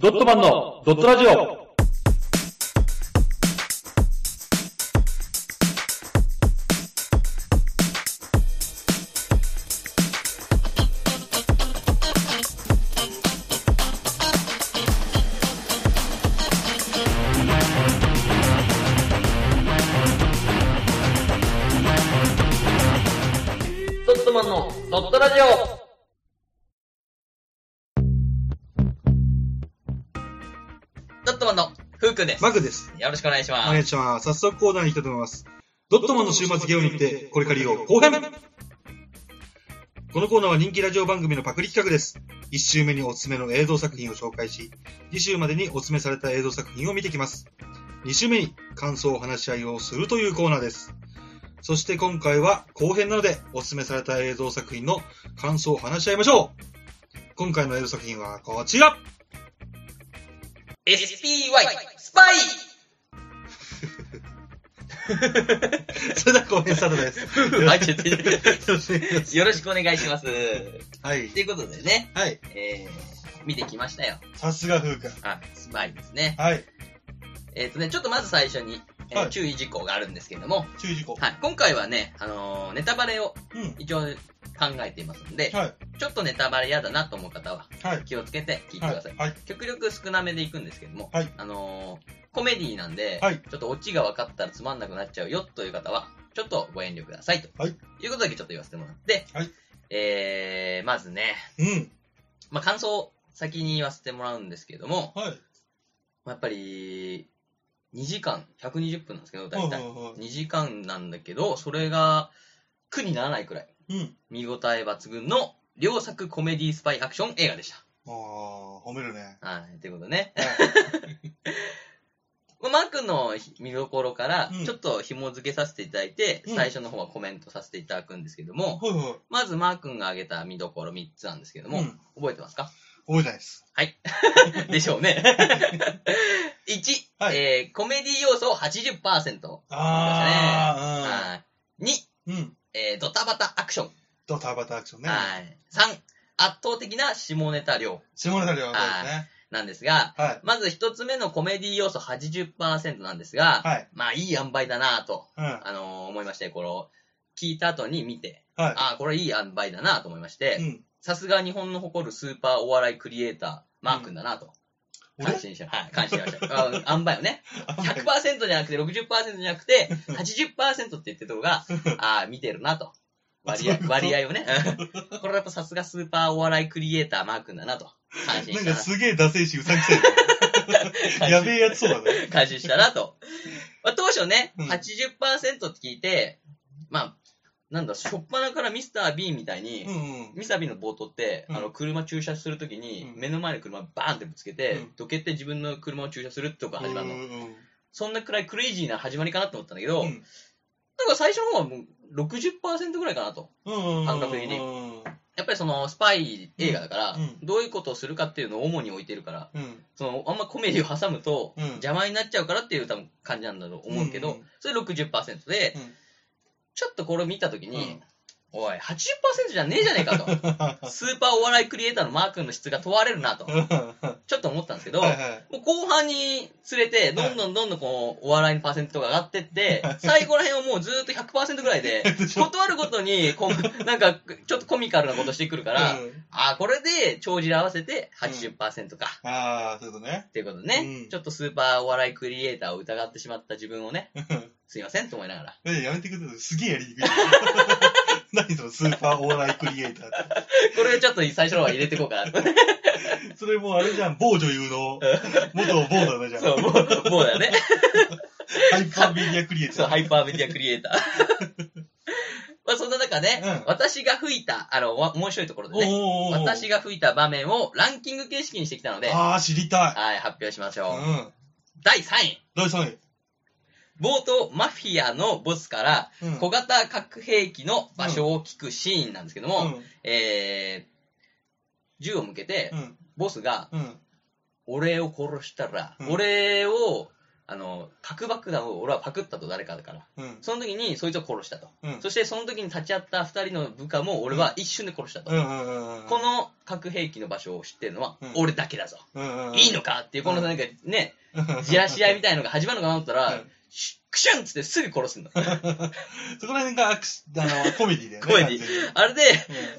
ドットマンのドットラジオ。くんです。マグです。よろしくお願いします。お願いします。早速コーナーに行きたいと思います。ドットマンの週末ゲオに行って、これから言おう後編このコーナーは人気ラジオ番組のパクリ企画です。1週目におすすめの映像作品を紹介し、次週までにおすすめされた映像作品を見てきます。2週目に感想を話し合いをするというコーナーです。そして今回は後編なので、おすすめされた映像作品の感想を話し合いましょう今回の映像作品はこちら SPY、スパイ それでは後編スタートです。はい、ちょっとよろしくお願いします。はいと。いうことでね、はい。えー、見てきましたよ。さすが風花。あ、スパイですね。はい。えっ、とね、ちょっとまず最初に、えーはい注意事項があるんですけれども、注意事項。はい、今回はね、あのーネタバレをうん。一応考えていますので、はい。ちょっとネタバレ嫌だなと思う方ははい。気をつけて聞いてくはいださい。。はい。極力少なめでいくんですけども、はいあのーコメディなんで、はいちょっとオチが分かったらつまんなくなっちゃうよという方は、ちょっとご遠慮くださいと。はい。いうことだけちょっと言わせてもらって、はい。えー、まずね、うん。まあ、感想を先に言わせてもらうんですけども、はい。やっぱり、2時間、120分なんですけど、大体。は2時間なんだけど、それが苦にならないくらい、い。うん。見応え抜群の両作コメディスパイアクション映画でした。ああ、褒めるね。はい、ということでね。はい。まあマー君の見どころからうん、ちょっと紐付けさせていただいて、うん最初の方はコメントさせていただくんですけども、はいはい。まずマー君が挙げた見どころ3つなんですけども、うん覚えてますか？覚えてないです。でしょうね。1、はいえーコメディ要素80%。あはい。2、あ、うん。うん。えードタバタアクション。ドタバタアクションね。はい。3、圧倒的な下ネタ量下ネタ量はですね。なんですが、はい。まず1つ目のコメディ要素80%なんですが、はい。まあいい塩梅だなぁと、うん。はあのー思いまして、この、聞いた後に見て、い。ああ、これいい塩梅だなぁと思いまして、うん。さすが日本の誇るスーパーお笑いクリエイター、マー君だなと。俺感心しました。はい、感心しました。あ塩梅をね。100%じゃなくて60%じゃなくて、80%って言ってるところが、ああ、見てるなと。割合、割合をね。これはやっぱさすがスーパーお笑いクリエイター、マー君だなと。感心したな。なんかすげえダセいし、うさんくさいね。やべえやつそうだね。感心したなと。まあ、当初ね、うん80%って聞いて、まあ、なんだ、しょっぱなからミスター・ビーンみたいに、うんうん。ミスター・ビーンの冒頭って、うん。あの、車駐車するときに、うん。目の前の車バーンってぶつけて、うん。どけて自分の車を駐車するってとこが始まるの。うんうんそんなくらいクレイジーな始まりかなと思ったんだけど、うん。なんか最初の方はもう60%ぐらいかなと。感覚的に。うんやっぱりそのスパイ映画だから、うん。どういうことをするかっていうのを主に置いてるから、うん。そのあんまコメディを挟むとうん。邪魔になっちゃうからっていう多分感じなんだと思うけど、それ60%で、うんちょっとこれ見たときに、うん。おい、80%じゃねえじゃねえかと。スーパーお笑いクリエイターのマー君の質が問われるなと、ちょっと思ったんですけど、はいはい。もう後半につれて、どんどんどんどんこう、お笑いのパーセントが上がってって、最後ら辺はもうずーっと100%ぐらいで、断るごとに、こう、なんか、ちょっとコミカルなことしてくるから、うん。あーこれで、帳尻合わせて80%か。ああ、そういうことね。っていうことでね、うん。ちょっとスーパーお笑いクリエイターを疑ってしまった自分をね、すいませんと思いながら。えやめてくれるすげえやりにくい。何そのスーパーお笑いクリエイターって。これちょっと最初の方は入れていこうかなと。それもうあれじゃん、某女優の元某だねじゃん。そう、もう、もうだよね。ハイパーメディアクリエイタそう、ー。ハイパーメディアクリエイター。まあそんな中ね、うん私が吹いた、あの、わ面白いところでね、おー私が吹いた場面をランキング形式にしてきたので、ああ、知りたはい、発表しましい。ょう。うん。第3位。第3位。冒頭、マフィアのボスからうん。小型核兵器の場所を聞くシーンなんですけども、うん。えー、銃を向けてう、ん。ボスが、うん。俺を殺したら、うん俺を、あの、核爆弾を俺はパクったと誰かだから。うん。その時にそいつを殺したと。うん。そしてその時に立ち会った二人の部下も俺は一瞬で殺したと。うんうんうんうん。こ、の核兵器の場所を知ってるのはうん俺だけだぞ。うんうんうん、いいのかっていう、このなんかね、うんじらし合いみたいのが始まるのかなと思ったらうん、クシュンっつってすぐ殺すんだ。そこら辺がアクシ、あの、コメディだよね。コメディ。あれで、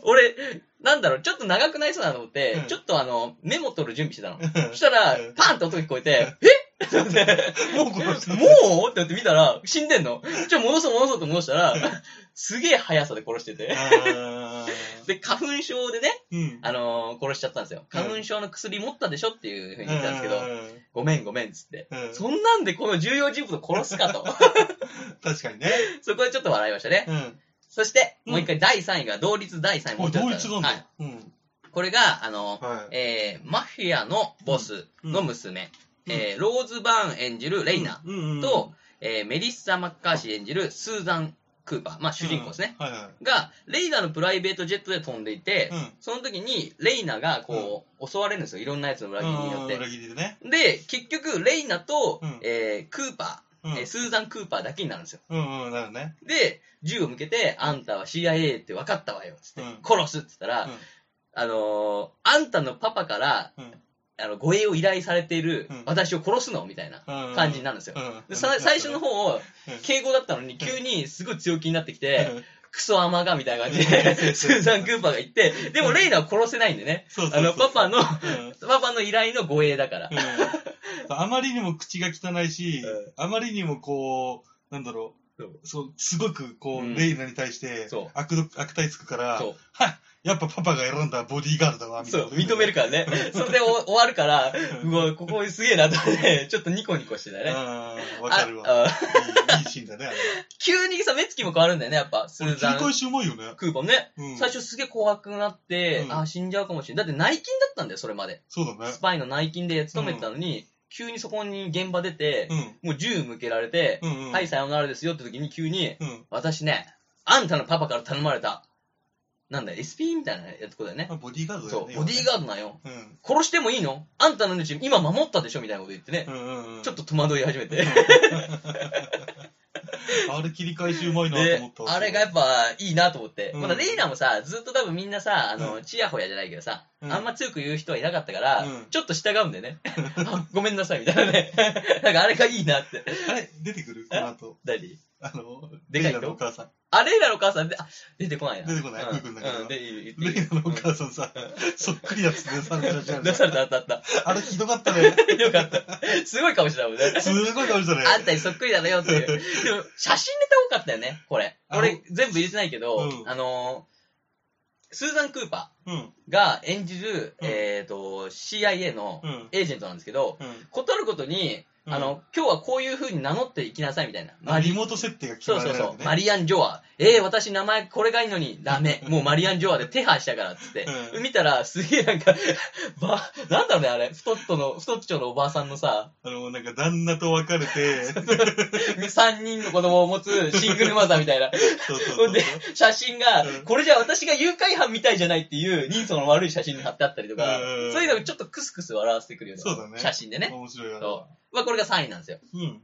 俺、なんだろう、ちょっと長くなりそうだなと思って、うん。ちょっとあの、メモ取る準備してたの。うん。そしたらうん、パンって音が聞こえて、え？もう殺した。もう？って思って見たら、死んでんの？ちょ、戻そう戻そうって戻したら、すげえ速さで殺してて。で、花粉症でね、うん。あのー殺しちゃったんですよ。うん花粉症の薬持ったでしょっていうふうに言ったんですけど、うんごめんごめんっつって。うんそんなんでこの重要人物を殺すかと。確かにね。そこでちょっと笑いましたね。うん。そして、うんもう一回第3位が同率第3位同一なんはいだ。。うん。これが、あの、はい。えー、マフィアのボスの娘、うんえー、ローズ・バーン演じるレイナうんうんうんと、えー、メリッサ・マッカーシー演じるスーザン・クーパー、まあ主人公ですね。。うんはいはい。が、レイナのプライベートジェットで飛んでいて、うんその時にレイナがこう、襲われるんですよ。いろんなやつの裏切りによって。うん裏切りでね。で、結局、レイナと、うんえー、クーパうんー、えースーザン・クーパーだけになるんですよ。うんうん、なるね。で、銃を向けて、あんたは CIA って分かったわよ、つって、うん殺すって言ったら、うんあのーあんたのパパから、うんあの、護衛を依頼されているうん。私を殺すの？みたいなうん。感じになるんですよ。うん。でさ最初の方、うん。敬語だったのに、急にすごい強気になってきて、うん。クソアマがみたいな感じうん。で、スーザン・クーパーが言って、でもレイナは殺せないんでね。あの、パパの、うん。パパの依頼の護衛だから。うん。あまりにも口が汚いしう、あまりにもこう、なんだろう、そう、すごくこうんう、レイナに対してそう悪ど悪態つくから、そう。はやっぱパパが選んだボディーガードだわ、みたそ、いうな。認めるからね。それでお終わるから、うんうわ、ここすげえなと思って、ちょっとニコニコしてたね。うん、わかるわ。ああいいいいシーンだね、あれ。急にさ、目つきも変わるんだよね、やっぱ、スーザン切り返。しうまいよね。クーパーね。うん。最初すげえ怖くなって、うんあ、死んじゃうかもしれない。だって内勤だったんだよ、それまで。そうだねス。パイの内勤で勤めてたのに、急にそこに現場出て、うん。もう銃向けられて、うんうん。はい、さようならですよって時に急に、うん。私ね、あんたのパパから頼まれた、なんだよ、SP みたいなやつことだよね?まあボディーガードだそう、よね。ボディーガードなんよ。うん。殺してもいいの？あんたの命今守ったでしょ？みたいなこと言ってね。うんうんうん。ちょっと戸惑い始めて。あれ切り返しうまいなとで思った、わあれがやっぱいいなと思って。うんまだレイナもさ、ずっと多分みんなさ、あの、うチヤホヤじゃないけどさ、うんあんま強く言う人はいなかったから、うんちょっと従うんだよね。あごめんなさい、みたいなね。なんかあれがいいなって。あれ出てくる？この後。何？あの、でかい人レイナのお母さん。あ、レイナのお母さん？で、あ、出てこないな。出てこないうんんだけどうん、で、言っていいレイナのお母さんさ、そっくりなつでされてらっしゃる。出された、あったあった。あれひどかったね。よかった。すごい顔してたもんね。すごい顔したね。あんたにそっくりだよっていう。でも、写真ネタ多かったよね、これ。あ俺、全部入れてないけど、うんあのースーザン・クーパうん。ーが演じる、うんえっ、と、CIA のうん。エージェントなんですけど、うん。ことあることに、うんあの、今日はこういう風に名乗っていきなさいみたいな。まあ、リモート設定が決そうそうそう。マリアン・ジョア。えー、私名前これがいいのにダメ。もうマリアン・ジョアで手配したからっつって。うん見たら、すげえなんか、ば、なんだろうね、あれ。太っとの、太っちょのおばあさんのさ、あの、なんか旦那と別れて、3人の子供を持つシングルマザーみたいな。そうそうそう。で、写真がうん、これじゃ私が誘拐犯みたいじゃないっていう人相の悪い写真に貼ってあったりとか、うんそういうのがちょっとクスクス笑わせてくるようなそうだね写真でね。面白いわ。そまあこれが3位なんですよ。うん。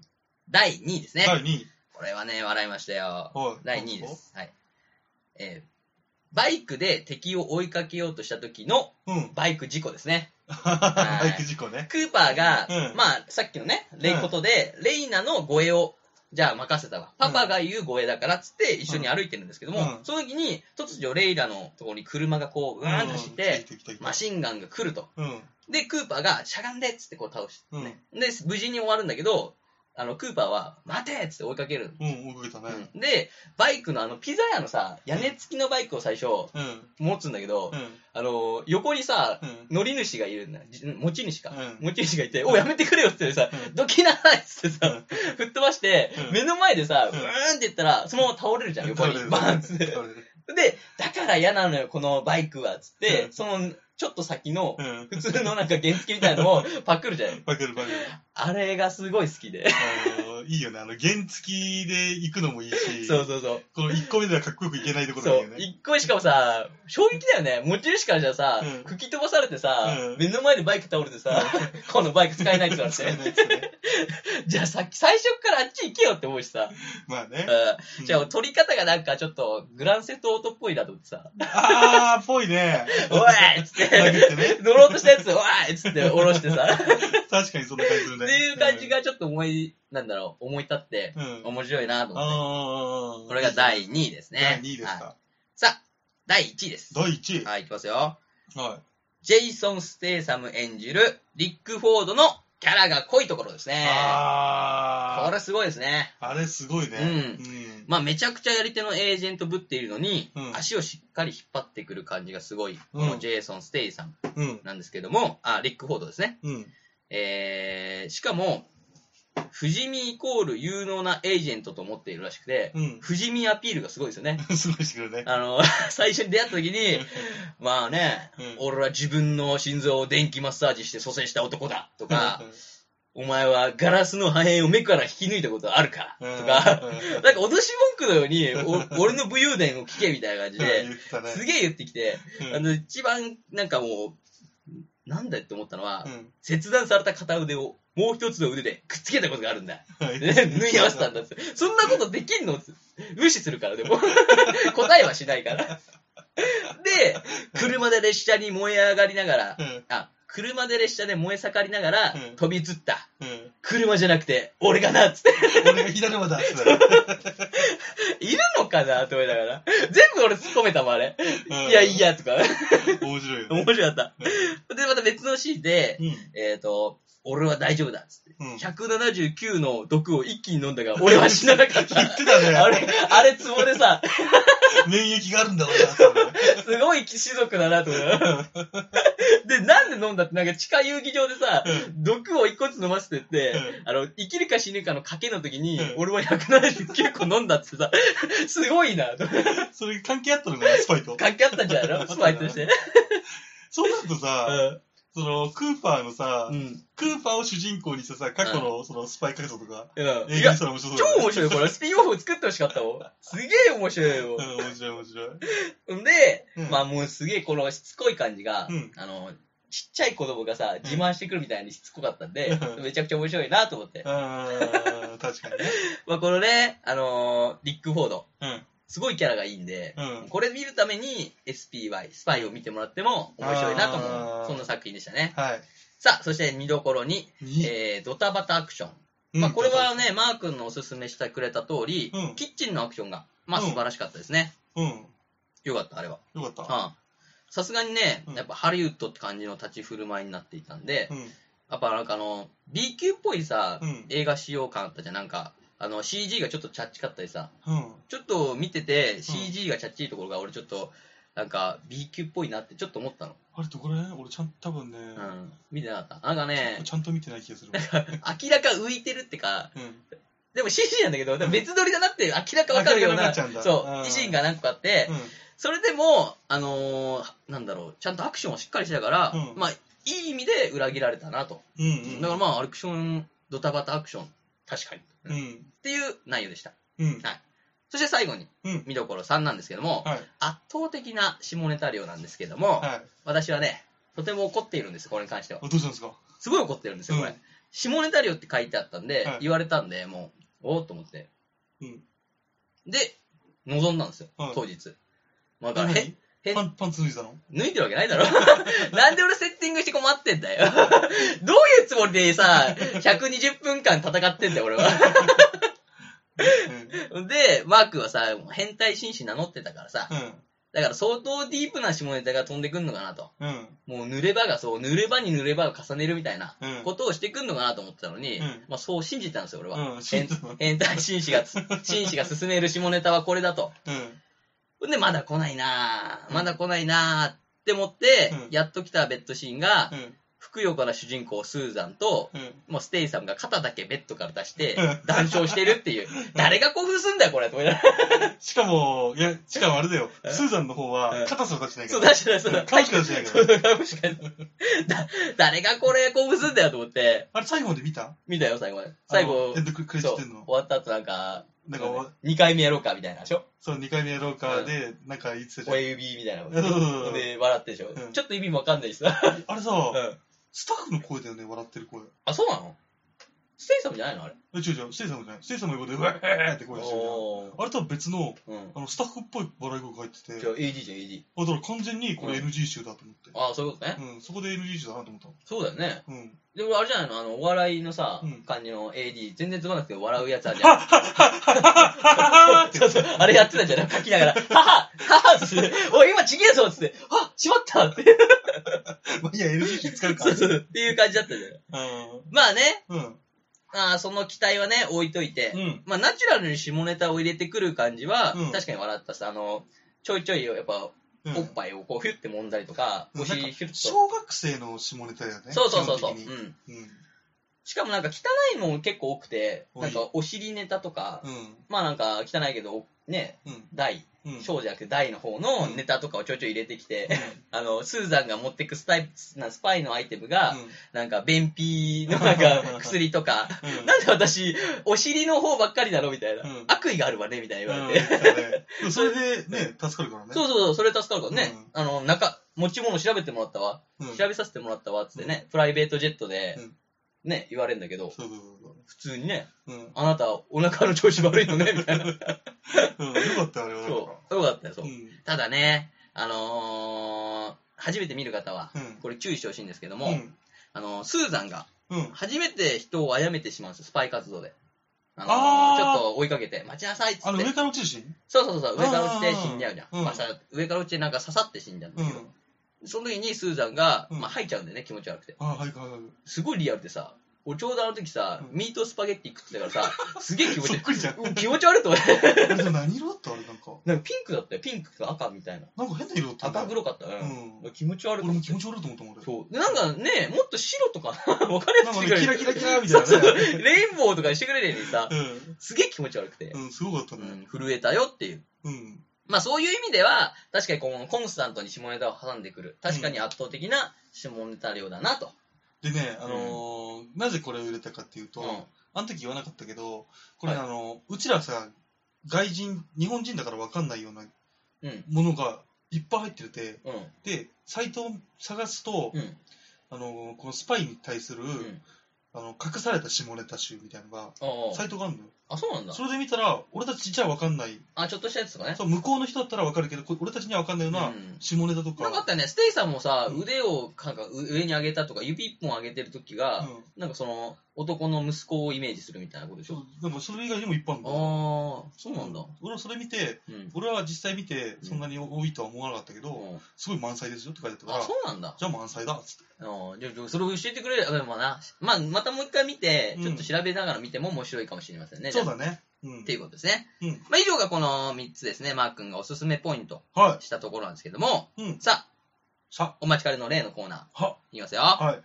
第2位ですね。第2位。これはね、笑いましたよ。はい第2位で。す。はい。えーバイクで敵を追いかけようとした時のうん。バイク事故ですね。バイク事故ね。クーパーが、うんまあ、さっきのね、レイことで、レイナの護衛を、じゃあ任せたわ。パパが言う護衛だからっつって一緒に歩いてるんですけども、うんその時に突如レイラのところに車がこう、うーんと走って、マシンガンが来ると。うん。で、クーパーがしゃがんでっつってこう倒して、うん。ねで、無事に終わるんだけど、あの、クーパーは、待てっつって追いかける。うん、動けたね。うんで、バイクのあの、ピザ屋のさ、屋根付きのバイクを最初、うん。持つんだけど、うん。あの、横にさ、うん。乗り主がいるんだ。じ持ち主か。うん持ち主がいて、お、やめてくれよっってさ、うんどきなさいっつってさ、吹っ飛ばして、うん目の前でさ、ううんーんって言ったら、そのまま倒れるじゃん、横に。バーンっつって。倒れるで、だから嫌なのよ、このバイクは、つって、うんその、ちょっと先の、うん。普通のなんか原付みたいなのを パクるじゃん。バケるバケる。あれがすごい好きで。あの、いいよね。あの、原付きで行くのもいいし、そうそうそう。この1個目ではかっこよくいけないところそうがいいよ。ね。一個目しかもさ、衝撃だよね。持ち主からじゃさ、うん吹き飛ばされてさ、うん目の前でバイク倒れてさ、このバイク使えないってなって。使えないっつってね じゃあさっき最初からあっち行けよって思うしさ。まあね。うん。じゃあ取り方がなんかちょっとグランセットオートっぽいなと思ってさ。あー、ぽいね。おいっつって。殴ってね。乗ろうとしたやつ、おいっつって下ろしてさ。確かにそんな感じするね。っていう感じがちょっと思い、なんだろう、思い立って。面白いなと思って。これが第2位ですね。第2位ですはいか。さあ、第1位です。第1位。はい、いきますよ。はジェイソン・ステイサム演じるリック・フォードのキャラが濃いところですい。ね。あー。これすごいですね。あれすごいね。うんうん。まあめちゃくちゃやり手のエージェントぶっているのに、うん足をしっかり引っ張ってくる感じがすごい、うんこのジェイソン・ステイサムうん。なんですけども、あ、リック・フォードですね。うん。えー、しかも、不死身イコール有能なエージェントと思っているらしくて、うん。不死身アピールがすごいですよね。すごいしてくるね。あの、最初に出会った時に、まあね、うん俺は自分の心臓を電気マッサージして蘇生した男だとか、お前はガラスの破片を目から引き抜いたことあるかとうんか、うんなんか脅し文句のように、お 俺の武勇伝を聞けみたいな感じで。すげえ言ってきて、うんあの、一番なんかもう、なんだよって思ったのは、うん切断された片腕をもう一つの腕でくっつけたことがあるんだ。はいで 縫い合わせたんだって。そんなことできんの？無視するから、でも。答えはしないから。で、車で列車に燃え上がりながら、うんあ、車で列車で燃え盛りながらうん飛び移った。うん車じゃなくて、俺がな、つって。俺が左馬だって言っているのかなと思いながら。全部俺突っ込めたもん、あれ。たいや、いい。や、とか。うん面白いよね。面白かった。で、また別のシーンで、うん。えっ、と、俺は大丈夫だ、つって。うん。179の毒を一気に飲んだが、俺は死ななかった。言ってたね。あれ、あれツボでさ、免疫があるんだ俺はそれすごい貴族だなと思う。で、なんで飲んだって、なんか地下遊戯場でさ、毒を一個ずつ飲ませてって、あの、生きるか死ぬかの賭けの時にうん、俺は179個飲んだってさ、すごいなと。それ関係あったのかな、スパイと？関係あったんじゃないの？スパイとして。そうなるとさ、その、クーパーのさう、ん。クーパーを主人公にしたさ、過去のそのスパイ活動とか、いや、画にしたら面白そう超だね。面白い。これ、スピンオフ作ってほしかったもん。すげえ面白いよう。ん、面白い面白い。んで、うんまあもうすげえこのしつこい感じが、うんあの、ちっちゃい子供がさ、自慢してくるみたいにしつこかったんで、うんめちゃくちゃ面白いなと思って。うん、確かにね。まあこのね、あのーリック・フォード、うん。すごいキャラがいいんで、うんこれ見るために SPY、スパイを見てもらっても面白いなと思う、そんな作品でしたね。はい。さあ、そして見どころに、に？えー、ドタバタアクション。うんまあこれはね、マー君のおすすめしてくれた通り、うんキッチンのアクションが、まあうん素晴らしかったですね。うん。よかった、あれは。よかった。はあさすがにねうん、やっぱハリウッドって感じの立ち振る舞いになっていたんで、うん。やっぱなんかあの、B 級っぽいさ、うん映画仕様感あったじゃん。なんか、あの CG がちょっとチャッチかったりさ、うん。ちょっと見てて CG がチャッチいところが俺ちょっと、なんか B 級っぽいなってちょっと思ったの。あれどこら辺？俺ちゃん多分ね、うん。見てなかった。なんかね、ちゃんと見てない気がする。明らか浮いてるってか、うん。でも CG なんだけど、でも別撮りだなって明らかわかるような、そうう、んシーンが何個かあって、それでも、あのーなんだろう、ちゃんとアクションをしっかりしてたから、うんまあ、いい意味で裏切られたなと。うん。うん。だからまあ、アクション、ドタバタアクション、確かに。うっん。ていう内容でした。うん。そして最後に、うん。見どころ3なんですけども、はい。圧倒的な下ネタ量なんですけども、はい。私はね、とても怒っているんです、これに関しては。あどうしたんですか？すごい怒ってるんですよ、これ。うん下ネタ量って書いてあったんで、はい言われたんで、もう、おおっと思って。うん。で、臨んだんですよ、はい当日。まあ、だから、パン、パンツ脱いだの？脱いでるわけないだろ なんで俺セッティングして困ってんだよ。どういうつもりでさ、120分間戦ってんだよ、俺は。で、マークはさ、変態紳士名乗ってたからさ、うん。だから相当ディープな下ネタが飛んでくんのかなと。うん。もう濡れ場がそう、濡れ場に濡れ場を重ねるみたいなうん。ことをしてくんのかなと思ってたのに、うんまあそう信じてたんですよ、俺は。変態紳士が、紳士が進める下ネタはこれだと。うん。ほんで、まだ来ないなぁ、まだ来ないなぁって思って、うんやっと来たベッドシーンが、うん。ふくよかな主人公スーザンと、うん。もうステイサムが肩だけベッドから出してうん、談笑してるっていう。誰が興奮すんだよ、これ。と思いながらしかも、いや、しかもあれだよ。えスーザンの方うんは、肩すら出してないかそう、ら。出してない、そうだ。顔しか出してないそうから。だ、顔しか出してないだ誰がこれ興奮すんだよと思って、あれ最後まで見た？見たよ、最後まで。最後あのエン、ドクレジそう、ットんの終わった後なんか、なんかわ、2回目やろうかみたいなでしょ？そう、2回目やろうかで、なんか言ってたじゃん。親指みたいな。そうそうそうで、笑ってるでしょ、うんちょっと意味もわかんないしさ。あれさ、うん。スタッフの声だよね、笑ってる声。あ、そうなの？ステイサムじゃないのあれ？え、違う違う、ステイサムじゃない。ステイサムの横で、うわーって声してるじゃん。あれとは別の、うん。あの、スタッフっぽい笑い声が入ってて、じゃあ AD じゃん、AD。あ、だから完全にこれうん NG 集だと思って。ああ、そういうことね。うん、そこで NG 集だなと思ったの。そうだよね。うん。でもあれじゃないの？あの、お笑いのさうん、感じの AD、全然つまんなくて笑うやつあるじゃん。はっはっはっはっはってそうそう、あれやってたじゃん、書きながら、ははははっつって、おい、今ちげえぞっつって、あ、しまったって。まあいいや、NG 集使うから。そうそう、っていう感じだったじゃん。まあね、うん。うん。あーその期待はね、置いといて、うん。まあナチュラルに下ネタを入れてくる感じは、うん確かに笑ったさ、あの、ちょいちょいやっぱ、うんおっぱいをこう、ヒュッて揉んだりとか、うんお尻ヒュッと。小学生の下ネタだよね。そうそうそうそう。基本うん。的にうん。しかもなんか汚いもん結構多くて、多いなんかお尻ネタとか、うん。まあなんか汚いけど、ね、うん。大、うん。小じゃなくて大の方のネタとかをちょいちょい入れてきて、あの、スーザンが持ってくスタイなスパイのアイテムが、なんか便秘のなんか薬とか。なんで私、お尻の方ばっかりだろみたいな、うん悪意があるわねみたいな言われて。それでね、助かるからね。そうそうそう、それ助かるからね。うんあの、中、持ち物調べてもらったわ。うん。調べさせてもらったわ、つってね、プライベートジェットで、うんね、言われるんだけど、そうそうそ普通にね、う。うん。あなた、お腹の調子悪いのね、みたいな。うん。よかったよ、あれは。そう、よかったよ、そうう。ん。ただね、あのー、初めて見る方は、うん。これ注意してほしいんですけども、うん。あの、スーザンが、うん。初めて人を殺めてしまうんですよ、スパイ活動で。あのーあーちょっと追いかけて、待ちなさいっつって。あの、上から落ちそうそうそう、上から落ちて死んじゃうじゃん。うんまあさ、上から落ちてなんか刺さって死んじゃうんだうけど、ん。その時にスーザンが、うんまあ吐いちゃうんだよね、気持ち悪くて。あ、はいはいはい。すごいリアルでさ、俺ちょうどあの時さ、うんミートスパゲッティ食ってたからさ、すげえ気持ち悪い。そっくりじゃん。うん気持ち悪いと思って。何色だった？あれなんか。なんかピンクだったよ、ピンクか赤みたいな。なんか変な色だった赤黒かった。う。うん気持ち悪い俺も気持ち悪いと思ったもん、俺。そう。で、なんかね、もっと白とか、わかりなんかね、やすくしてくれる。キラキラキラみたいな。ね。レインボーとかにしてくれるのにさ、うん。すげえ気持ち悪くて、うん、すごかったね。うん、震えたよっていう。うん。まあそういう意味では、確かにこのコンスタントに下ネタを挟んでくる。確かに圧倒的な下ネタ量だなと。でね、あのー、なぜこれを入れたかっていうと、うんあの時言わなかったけど、これ、はいあの、うちらさ、外人、日本人だから分かんないようなうん。ものがいっぱい入ってて、うん。で、サイトを探すと、うん。あの、このスパイに対する、うん。あの、隠された下ネタ集みたいなのが、あサイトがあるのよ。あ。あ、そうなんだ。それで見たら、俺たちじゃ分かんない。あ、ちょっとしたやつとかね。そう、向こうの人だったら分かるけど、俺たちには分かんないようなうん下ネタとか。なんかあったよね、ステイさんもさ、うん腕をなんかう上に上げたとか、指一本上げてる時が、うんなんかその、男の息子をイメージするみたいなことでしょ？でもそれ以外にもいっぱいあるんああだよ。ー、そうなんだ。俺はそれ見て、うん。俺は実際見て、そんなに多いとは思わなかったけど、うんすごい満載ですよって書いてあったかあ、ら、そうなんだ。じゃあ満載だっつって。あそれを教えてくれる。あでもな、まあ、またもう一回見て、うんちょっと調べながら見ても面白いかもしれませんね。そうだね。うんっていうことですね。うんまあ、以上がこの3つですね、マー君がおすすめポイントはしたところなんですけども、い。うん。さあ、さ、お待ちかねの例のコーナー、は、いきますよ。はい。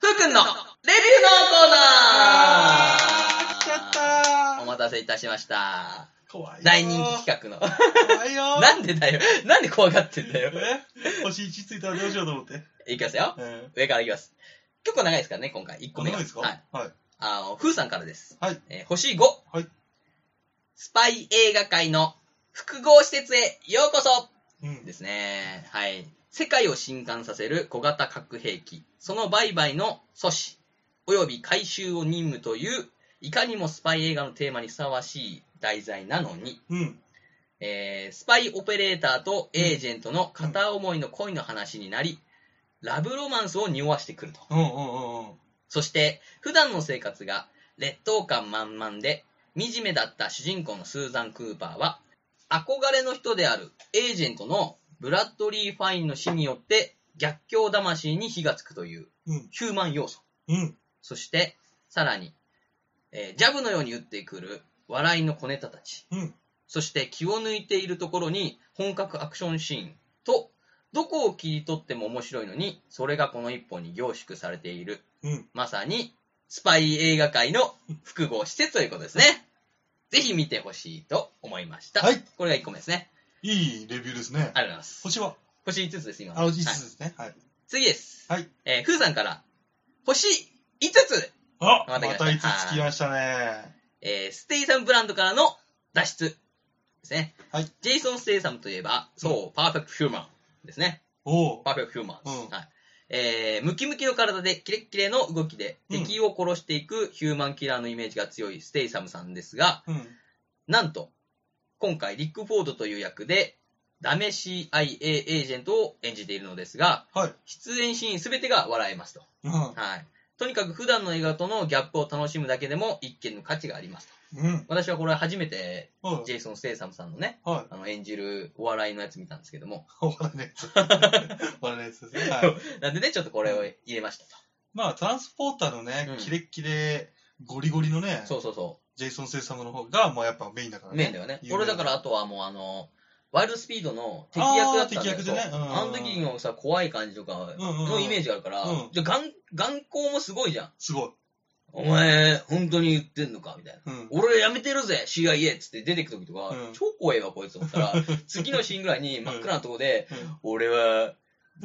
ふうくんのレビューのコーナー来ちゃったお待たせいたしました。ー怖い。大人気企画の。怖いよー。なんでだよ。なんで怖がってんだよ。え星1ついたらどうしようと思って。いきますよ。うん。上からいきます。結構長いですからね、今回。1個目が。長いですか？はい。はい。あの、ふうさんからです。はい。えー星5。はい。スパイ映画界の複合施設へようこそうん。ですね。はい。世界を震撼させる小型核兵器、その売買の阻止、および回収を任務という、いかにもスパイ映画のテーマにふさわしい題材なのに、うん。えースパイオペレーターとエージェントの片思いの恋の話になり、ラブロマンスを匂わしてくると。うんうんうんうん。そして、普段の生活が劣等感満々で、惨めだった主人公のスーザン・クーパーは、憧れの人であるエージェントのブラッドリー・ファインの死によって逆境魂に火がつくといううん。ヒューマン要素。うん。そして、さらに、えージャブのように打ってくる笑いの小ネタたち。うん。そして気を抜いているところに本格アクションシーンと、どこを切り取っても面白いのに、それがこの一本に凝縮されている。うん。まさに、スパイ映画界の複合施設ということですね。ぜひ見てほしいと思いました。はい。これが1個目ですね。いいレビューですねあ。りがとうございます。星は？星5つです、今。あ、5つはいですね。はい。次です。はい。えー、ふーさんから、星5つあままたた5来ましたつつきましたね。えー、ステイサムブランドからの脱出ですね。はい。ジェイソン・ステイサムといえば、そう、パーフェクト・ヒューマンですね。おう。パーフェクト・ヒューマン、うんはい。えー、ムキムキの体でキレッキレの動きでうん敵を殺していくヒューマンキラーのイメージが強いステイサムさんですが、うん。なんと、今回リック・フォードという役で、ダメ CIA エージェントを演じているのですが、はい。出演シーンすべてが笑えますと。うん。はい。とにかく普段の映画とのギャップを楽しむだけでも一見の価値がありますと。うん。私はこれ初めてはい。ジェイソン・ステイサムさんのね、はい。あの演じるお笑いのやつ見たんですけども、お笑いのやつ。お 笑いのやつですね。はい。なんでね、ちょっとこれを入れましたと。まあ、トランスポーターのねうん、キレッキレ、ゴリゴリのね、そうそうそジェイソン・セイサムの方が、もうやっぱメインだからう。ね。メインだよね。俺だからあとはもうあの、ワイルドスピードの敵役だったんだよあー敵役でねそううんあの時のさ、怖い感じとかのイメージがあるから、うんじゃあ眼、眼光もすごいじゃん。すごい。お前、本当に言ってんのかみたいな。うん。俺辞めてるぜ CIA! っつって出てく時とか、うん超怖えわこいつと思ったら、次のシーンぐらいに真っ暗なとこで、俺は、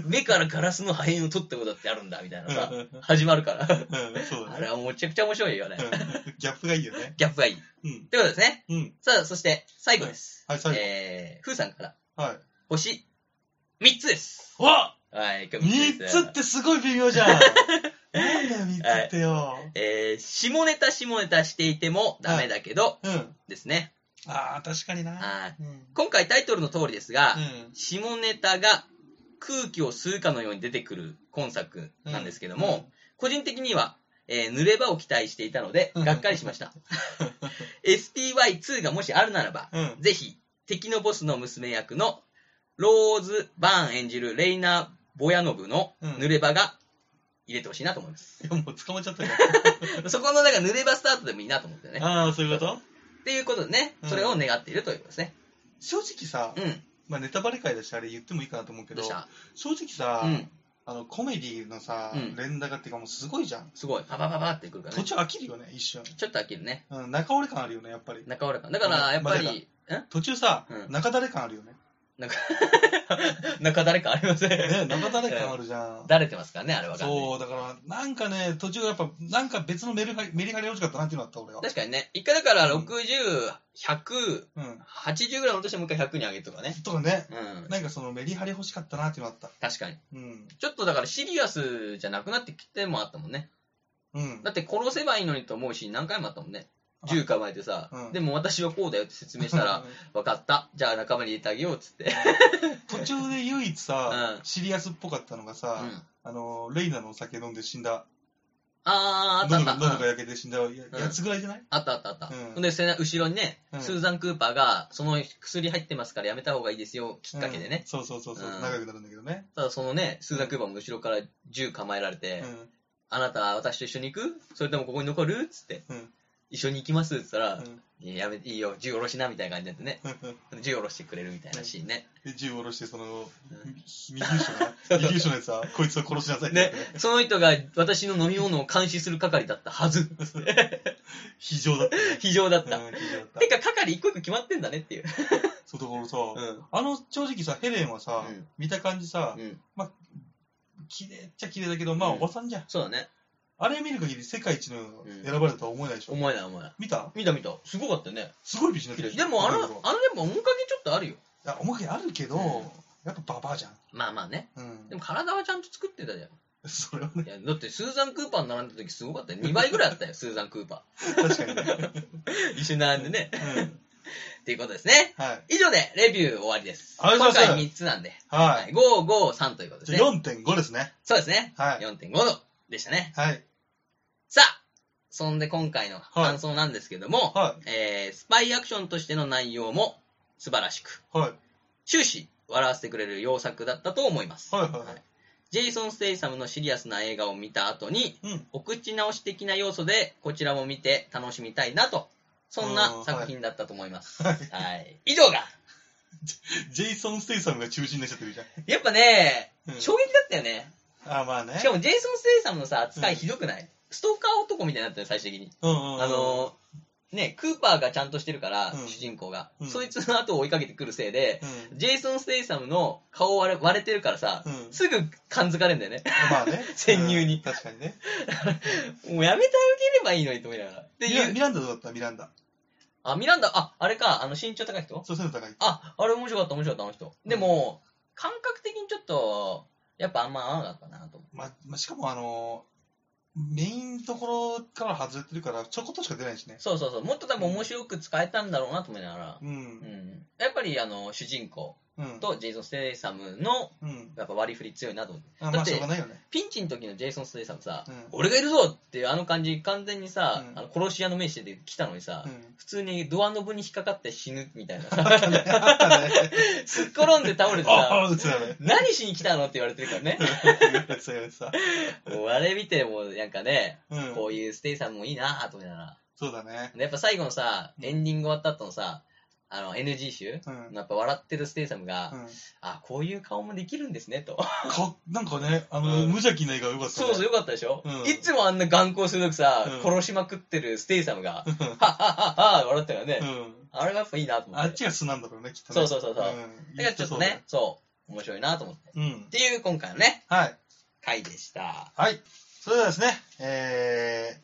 目からガラスの破片を取ったことだってあるんだ、みたいなさ、うん始まるから。うん、そうだね。あれはもうめちゃくちゃ面白いよね。うんギャップがいいよね。ギャップがいい。うん。ということですね。うん。さあ、そして、最後です。はい、最後。えー、ふーさんから、はい。星、3つです。わはい、今日3つってすごい微妙じゃん。なんだよ、三つってよ。えー、下ネタ下ネタしていてもダメだけど、うん。ですね。ああ、確かにな。今回タイトルの通りですが、うん下ネタが空気を吸うかのように出てくる今作なんですけども、個人的には、えー濡れ場を期待していたので、うんがっかりしました。SPY2 がもしあるならば、うん。うん。ぜひ、敵のボスの娘役のローズ・バーン演じるレイナ・ボヤノブの濡れ場が入れてほしいなと思います。いや、もう捕まっちゃったよ。そこのなんか濡れ場スタートでもいいなと思ってね。ああ、そういうこと？っていうことでね、うんそれを願っているということですね。正直さう、ん。まあネタバレ会だしあれ言ってもいいかなと思うけどどうし、た？正直さう、ん。あの、コメディのさうん、連打がっていうかもうすごいじゃん。すごい。パパパパってくるから途ね。中飽きるよね、一瞬。ちょっと飽きるね。うん、中折れ感あるよね、やっぱり。中村感。だから、やっぱり、ん途中さう、ん中だれ感あるよね。なんか、中誰かありません。ね、中だれ感あるじゃん。だれてますからね、あれは。そう、だから、なんかね、途中やっぱ、なんか別のメリハリメリハリ欲しかったなっていうのあった、俺は。確かにね。一回だから60、100、うん。80ぐらいの落としてもう一回100に上げるとかね。とかね、うん。なんかそのメリハリ欲しかったなっていうのあった。確かに。うん。ちょっとだからシリアスじゃなくなってきてもあったもんね。うん。だって殺せばいいのにと思うシーン何回もあったもんね。銃構えてさ、うん。でも私はこうだよって説明したら、分かった。じゃあ仲間に入れてあげようっつって。途中で唯一さ、うん。シリアスっぽかったのがうさ、ん。あの、レイナのお酒飲んで死んだ、あー、あったあった。喉が喉がうん焼けて死んだやうん。やつぐらいじゃない？あったあったあった。うん。ほんで、せな後ろにね、うん。スーザン・クーパーが、その薬入ってますからやめた方がいいですよ、きっかけでね。うん。そうそうそうそう、うん。長くなるんだけどね。ただそのね、スーザン・クーパーも後ろから銃構えられて、うん。あなた私と一緒に行く？それともここに残る？つって、うん一緒に行きますって言ったら、うんいややめていいよ、銃下ろしなみたいな感じになってね、うん銃下ろしてくれるみたいなシーンね。で、銃を下ろして、その、ん右後ろな。右後ろのやつは、こいつを殺しなさいっねその人が私の飲み物を監視する係だったはず。非常だったね。非常だった。うん、非常だったて。か、係一個一個決まってんだねっていう。そうだからさ、うん。あの、正直さ、ヘレンはさ、うん見た感じさう、ん。綺麗っちゃ綺麗だけど、まあ、うんおばさんじゃん。そうだね。あれ見る限り世界一のん選ばれたとは思えないでしょ？思えない思えない。見た？見た見た。すごかったよね。すごい美人だったでもあの、あのでも面影ちょっとあるよ。いや、面影あるけど、うんやっぱババアじゃん。まあまあね。うんで。も体はちゃんと作ってたじゃん。それはね、いや、だってスーザン・クーパーに並んだ時すごかったよ。2倍ぐらいあったよ、スーザン・クーパ確かにね。ー。一緒に並んでね。うん。っていうことですね。はい。以上でレビュー終わりです。ありがとうございます今回3つなんで。ははい。い。5、5、3ということですね。4.5ですね。そうですね。はい。4.5度でしたね。はい。さあ、そんで今回の感想なんですけども、はえー、スパイアクションとしての内容も素晴らしく、い。はい。終始笑わせてくれる良作だったと思います。はいはいはいジェイソン・ステイサムのシリアスな映画を見た後に、うん。お口直し的な要素でこちらも見て楽しみたいなと、そんな作品だったと思います。はい。はい。以上が、ジェイソン・ステイサムが中心になっちゃってるじゃん。やっぱね、うん衝撃だったよね。あ、まあね。しかもジェイソン・ステイサムのさ、扱いひどくない、ストーカー男みたいになったよ、最終的に。うんうんうん。あのー、ね、クーパーがちゃんとしてるから、うん主人公が、うんそいつの後を追いかけてくるせいで、うん。ジェイソン・ステイサムの顔割れ割れてるからさ、うん。すぐ感づかれるんだよね。まあね。潜入にうん確かにね。もうやめてあげればいいのにと思いながら。っていう。ミランダどうだった？ミランダ。あ、ミランダ、あ、あれか、あの身長高い人？そう、背の高い。あ、あれ面白かった、面白かった、あの人。でも、感覚的にちょっと、やっぱあんま合わなかったなと思ま、ま、しかもあの、メインところから外れてるから、ちょこっとしか出ないしねう。。そうそうそう。もっと多分面白く使えたんだろうなと思いながら。う。うんん。やっぱりあの、主人公うん。とジェイソン・ステイサムの、うん。やっぱ割り振り強いなと思って。あまあ、だってしょうがないよね。ピンチの時のジェイソン・ステイサムさ、うん俺がいるぞっていうあの感じ、完全にさ、うんあの殺し屋の目してて来たのにさ、うん。普通にドアノブに引っかかって死ぬみたいな あったね。あったね。すっ転んで倒れてあさ、あ、うつだね。何しに来たのって言われてるからね。そうやさ。もうあれ見てもなんかね、うん。こういうステイサムもいいなと思いながら。そうだね。でやっぱ最後のさ、うんエンディング終わった後のさ、あの NG 集、うん。やっぱ笑ってるステイサムが、うんあ、こういう顔もできるんですね、と。か、なんかね、あの、うん無邪気な笑顔よかったね。そうそう、よかったでしょ、うんいつもあんな眼光鋭くさ、うん殺しまくってるステイサムが、うんはっはっはっは笑ったよね。うん。あれがやっぱいいなと思って。あっちが素なんだろうね、きっとね。そうそうそうそううん。だからちょっとね、そう、面白いなと思って。うんっ。ていう今回のね、はい。回でした。はい。それではですね、え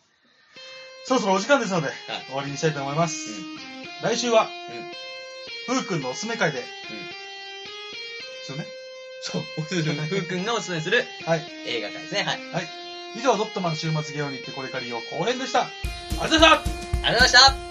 ー、そろそろお時間ですので、終わりにしたいと思います。来週は、ふうくんのおすすめ会で、ですよね。そう、ふうくんがおすすめするはい。映画会ですね。はい。以上、ドットマン週末ゲオに行ってこれからよ後編でした。ありがとうございましたありがとうございました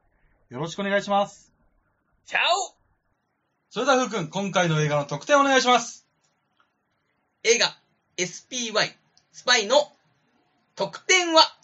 よろしくお願いします。チャオそれではふうくん、今回の映画の特典をお願いします。映画 SPY スパイの特典は？